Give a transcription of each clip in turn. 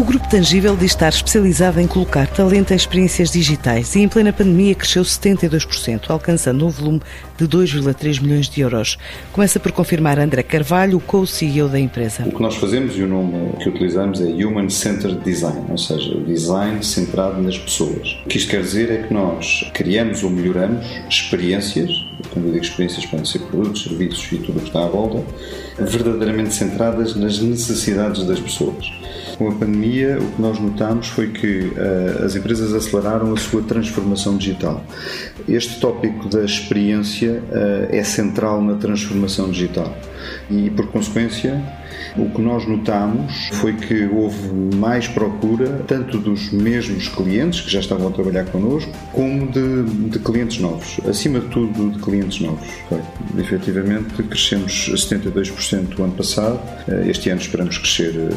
O Grupo Tangível diz estar especializado em colocar talento em experiências digitais e em plena pandemia cresceu 72%, alcançando um volume de 2,3 milhões de euros. Começa por confirmar André Carvalho, o co-CEO da empresa. O que nós fazemos e o nome que utilizamos é Human Centered Design, ou seja, o design centrado nas pessoas. O que isto quer dizer é que nós criamos ou melhoramos experiências, quando eu digo experiências podem ser produtos, serviços e tudo o que está à volta, verdadeiramente centradas nas necessidades das pessoas. Com a pandemia, o que nós notamos foi que uh, as empresas aceleraram a sua transformação digital. Este tópico da experiência uh, é central na transformação digital e, por consequência, o que nós notamos foi que houve mais procura, tanto dos mesmos clientes que já estavam a trabalhar connosco, como de, de clientes novos. Acima de tudo, de clientes novos. Foi. Efetivamente, crescemos 72% o ano passado. Eh, este ano esperamos crescer eh,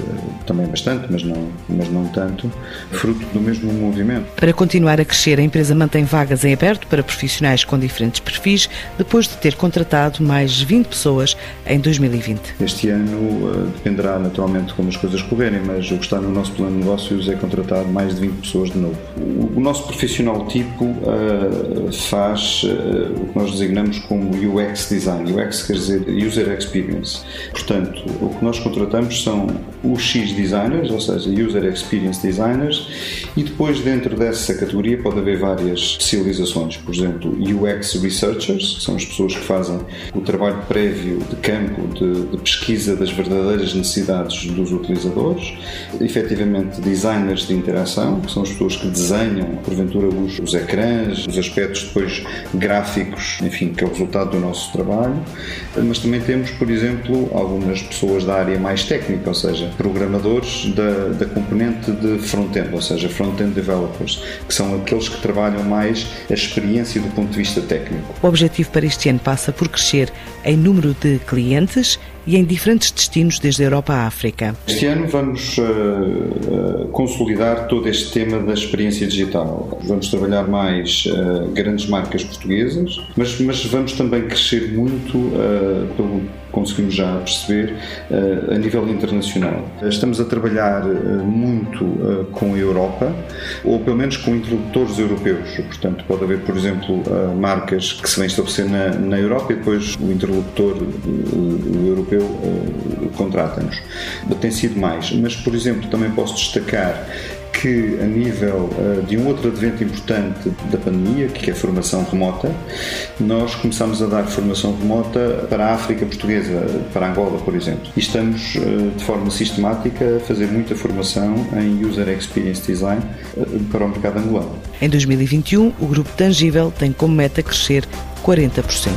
também bastante, mas não, mas não tanto, fruto do mesmo movimento. Para continuar a crescer, a empresa mantém vagas em aberto para profissionais com diferentes perfis, depois de ter contratado mais 20 pessoas em 2020. Este ano dependerá naturalmente como as coisas correrem, mas o que está no nosso plano de negócios é contratar mais de 20 pessoas de novo. O, nosso profissional tipo uh, faz uh, o que nós designamos como UX Design. UX quer dizer User Experience. Portanto, o que nós contratamos são os X Designers, ou seja, User Experience Designers, e depois dentro dessa categoria pode haver várias especializações. Por exemplo, UX Researchers, que são as pessoas que fazem o trabalho prévio de campo, de, de pesquisa das verdadeiras verdadeiras necessidades dos utilizadores, efetivamente designers de interação, que são as pessoas que desenham, porventura, os, os ecrãs, os aspectos depois gráficos, enfim, que é o resultado do nosso trabalho, mas também temos, por exemplo, algumas pessoas da área mais técnica, ou seja, programadores da, da componente de front-end, ou seja, front-end developers, que são aqueles que trabalham mais a experiência do ponto de vista técnico. O objetivo para este ano passa por crescer em número de clientes e em diferentes destinos desde a Europa à África. Este ano vamos uh, uh, consolidar todo este tema da experiência digital. Vamos trabalhar mais uh, grandes marcas portuguesas, mas, mas vamos também crescer muito pelo conseguimos já perceber a nível internacional. Estamos a trabalhar muito com a Europa, ou pelo menos com introdutores europeus. Portanto, pode haver, por exemplo, marcas que se vêm estabelecer na, na Europa e depois o interlocutor o europeu contrata-nos. Tem sido mais, mas, por exemplo, também posso destacar que, a nível uh, de um outro advento importante da pandemia, que é a formação remota, nós começamos a dar formação remota para a África Portuguesa, para Angola, por exemplo. E estamos, uh, de forma sistemática, a fazer muita formação em User Experience Design uh, para o mercado angolano. Em 2021, o Grupo Tangível tem como meta crescer 40%.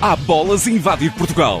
Há bolas invadir Portugal.